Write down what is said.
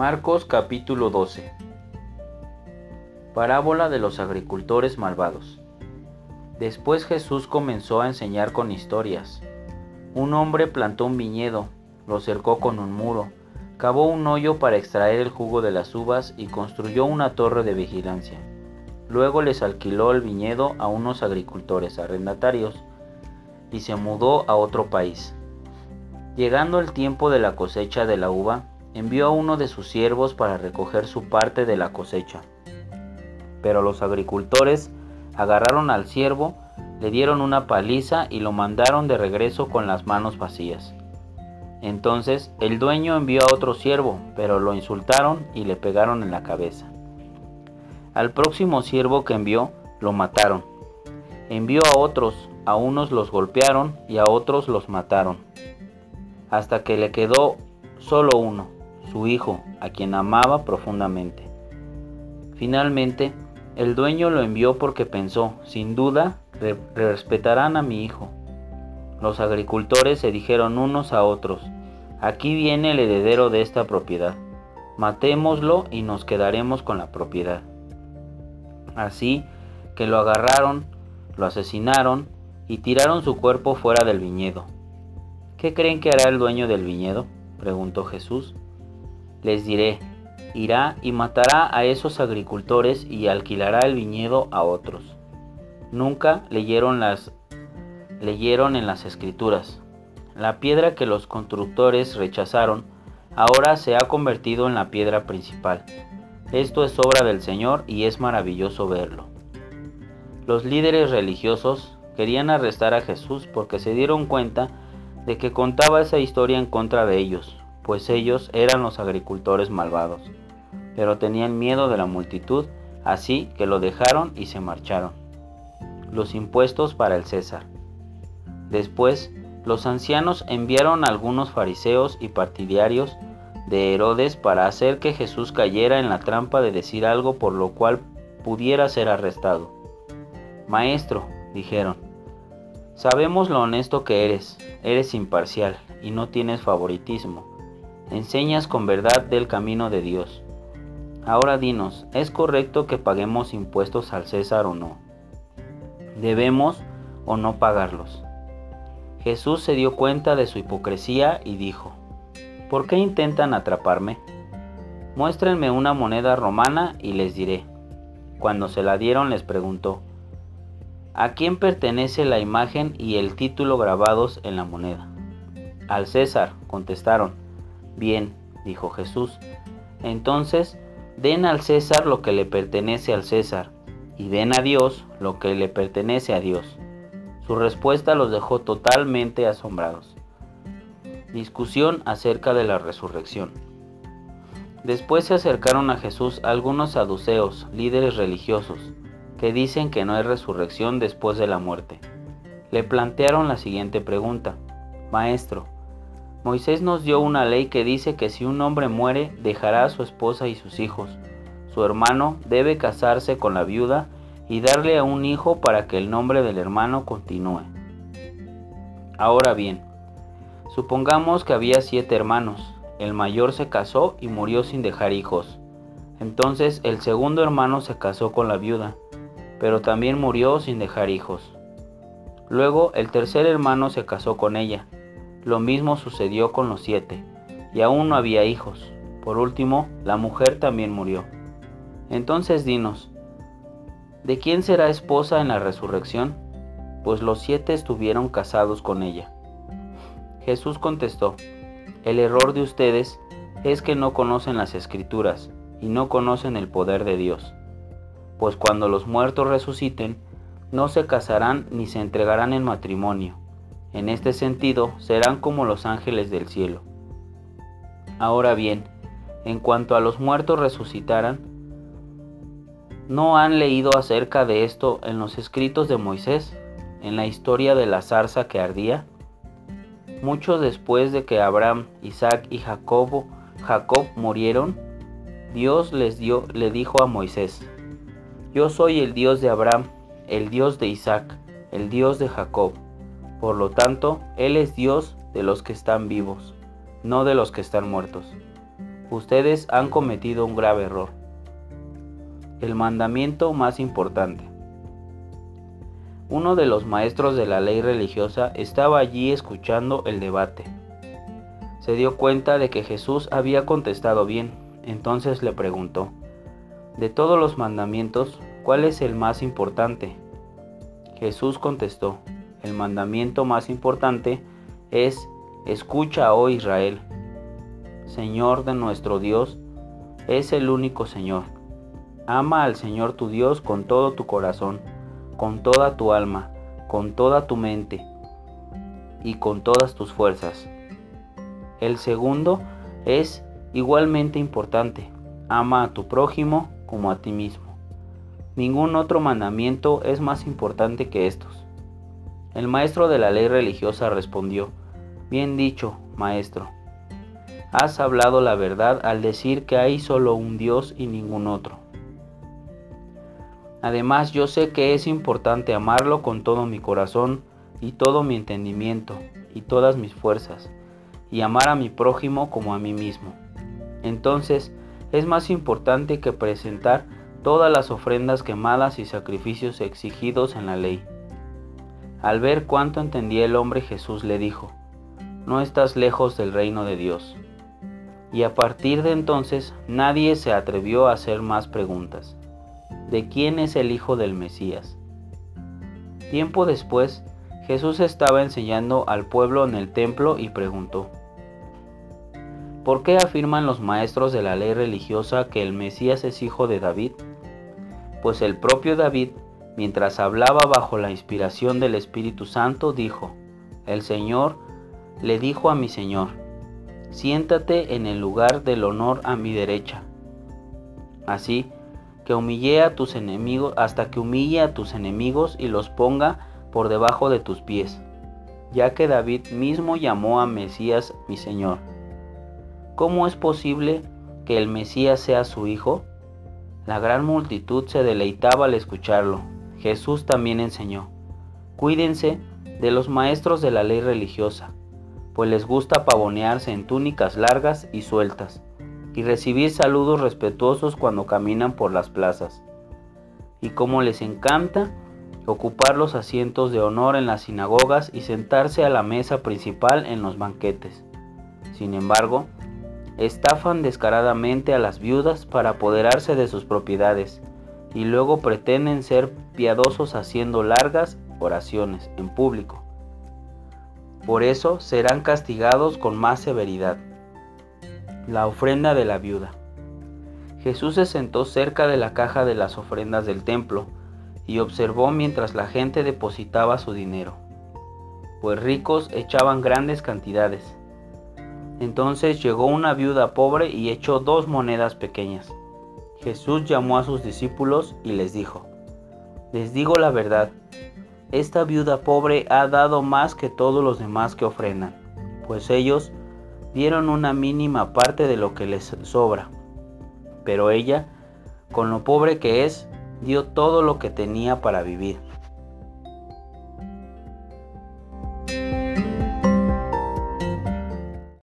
Marcos capítulo 12 Parábola de los agricultores malvados Después Jesús comenzó a enseñar con historias. Un hombre plantó un viñedo, lo cercó con un muro, cavó un hoyo para extraer el jugo de las uvas y construyó una torre de vigilancia. Luego les alquiló el viñedo a unos agricultores arrendatarios y se mudó a otro país. Llegando el tiempo de la cosecha de la uva, envió a uno de sus siervos para recoger su parte de la cosecha. Pero los agricultores agarraron al siervo, le dieron una paliza y lo mandaron de regreso con las manos vacías. Entonces el dueño envió a otro siervo, pero lo insultaron y le pegaron en la cabeza. Al próximo siervo que envió, lo mataron. Envió a otros, a unos los golpearon y a otros los mataron, hasta que le quedó solo uno, su hijo, a quien amaba profundamente. Finalmente, el dueño lo envió porque pensó, sin duda, respetarán a mi hijo. Los agricultores se dijeron unos a otros, aquí viene el heredero de esta propiedad, matémoslo y nos quedaremos con la propiedad. Así que lo agarraron, lo asesinaron y tiraron su cuerpo fuera del viñedo. ¿Qué creen que hará el dueño del viñedo? preguntó Jesús. Les diré, irá y matará a esos agricultores y alquilará el viñedo a otros. Nunca leyeron las leyeron en las escrituras. La piedra que los constructores rechazaron ahora se ha convertido en la piedra principal. Esto es obra del Señor y es maravilloso verlo. Los líderes religiosos querían arrestar a Jesús porque se dieron cuenta de que contaba esa historia en contra de ellos, pues ellos eran los agricultores malvados, pero tenían miedo de la multitud, así que lo dejaron y se marcharon. Los impuestos para el César. Después, los ancianos enviaron a algunos fariseos y partidarios de Herodes para hacer que Jesús cayera en la trampa de decir algo por lo cual pudiera ser arrestado. Maestro, dijeron, sabemos lo honesto que eres, eres imparcial y no tienes favoritismo enseñas con verdad del camino de Dios. Ahora dinos, ¿es correcto que paguemos impuestos al César o no? ¿Debemos o no pagarlos? Jesús se dio cuenta de su hipocresía y dijo, ¿por qué intentan atraparme? Muéstrenme una moneda romana y les diré. Cuando se la dieron les preguntó, ¿a quién pertenece la imagen y el título grabados en la moneda? Al César, contestaron. Bien, dijo Jesús, entonces den al César lo que le pertenece al César, y den a Dios lo que le pertenece a Dios. Su respuesta los dejó totalmente asombrados. Discusión acerca de la resurrección. Después se acercaron a Jesús algunos saduceos, líderes religiosos, que dicen que no hay resurrección después de la muerte. Le plantearon la siguiente pregunta, Maestro, Moisés nos dio una ley que dice que si un hombre muere, dejará a su esposa y sus hijos. Su hermano debe casarse con la viuda y darle a un hijo para que el nombre del hermano continúe. Ahora bien, supongamos que había siete hermanos. El mayor se casó y murió sin dejar hijos. Entonces el segundo hermano se casó con la viuda, pero también murió sin dejar hijos. Luego el tercer hermano se casó con ella lo mismo sucedió con los siete, y aún no había hijos. Por último, la mujer también murió. Entonces dinos, ¿de quién será esposa en la resurrección? Pues los siete estuvieron casados con ella. Jesús contestó, el error de ustedes es que no conocen las escrituras y no conocen el poder de Dios. Pues cuando los muertos resuciten, no se casarán ni se entregarán en matrimonio en este sentido, serán como los ángeles del cielo. Ahora bien, en cuanto a los muertos resucitarán, ¿no han leído acerca de esto en los escritos de Moisés, en la historia de la zarza que ardía? Mucho después de que Abraham, Isaac y Jacobo, Jacob murieron, Dios les dio, le dijo a Moisés, Yo soy el Dios de Abraham, el Dios de Isaac, el Dios de Jacob. Por lo tanto, Él es Dios de los que están vivos, no de los que están muertos. ustedes han cometido un grave error. El mandamiento más importante. Uno de los maestros de la ley religiosa estaba allí escuchando el debate. Se dio cuenta de que Jesús había contestado bien, entonces le preguntó, de todos los mandamientos, ¿cuál es el más importante? Jesús contestó, el mandamiento más importante es, escucha, oh Israel, Señor de nuestro Dios, es el único Señor. Ama al Señor tu Dios con todo tu corazón, con toda tu alma, con toda tu mente y con todas tus fuerzas. El segundo es igualmente importante. Ama a tu prójimo como a ti mismo. Ningún otro mandamiento es más importante que estos. El maestro de la ley religiosa respondió, Bien dicho, maestro. Has hablado la verdad al decir que hay solo un Dios y ningún otro. Además yo sé que es importante amarlo con todo mi corazón y todo mi entendimiento y todas mis fuerzas, y amar a mi prójimo como a mí mismo. Entonces, es más importante que presentar todas las ofrendas quemadas y sacrificios exigidos en la ley. Al ver cuánto entendía el hombre, Jesús le dijo, No estás lejos del reino de Dios. Y a partir de entonces nadie se atrevió a hacer más preguntas. ¿De quién es el Hijo del Mesías? Tiempo después, Jesús estaba enseñando al pueblo en el templo y preguntó, ¿Por qué afirman los maestros de la ley religiosa que el Mesías es hijo de David? Pues el propio David, mientras hablaba bajo la inspiración del Espíritu Santo, dijo, El Señor le dijo a mi Señor, siéntate en el lugar del honor a mi derecha. Así que humillé a tus enemigos hasta que humille a tus enemigos y los ponga por debajo de tus pies, ya que David mismo llamó a Mesías mi Señor. ¿Cómo es posible que el Mesías sea su hijo? La gran multitud se deleitaba al escucharlo. Jesús también enseñó, cuídense de los maestros de la ley religiosa, pues les gusta pavonearse en túnicas largas y sueltas, y recibir saludos respetuosos cuando caminan por las plazas. Y como les encanta ocupar los asientos de honor en las sinagogas y sentarse a la mesa principal en los banquetes. Sin embargo, estafan descaradamente a las viudas para apoderarse de sus propiedades y luego pretenden ser piadosos haciendo largas oraciones en público. Por eso serán castigados con más severidad. La ofrenda de la viuda. Jesús se sentó cerca de la caja de las ofrendas del templo y observó mientras la gente depositaba su dinero, pues ricos echaban grandes cantidades entonces llegó una viuda pobre y echó dos monedas pequeñas. Jesús llamó a sus discípulos y les dijo, Les digo la verdad, esta viuda pobre ha dado más que todos los demás que ofrendan, pues ellos dieron una mínima parte de lo que les sobra. Pero ella, con lo pobre que es, dio todo lo que tenía para vivir.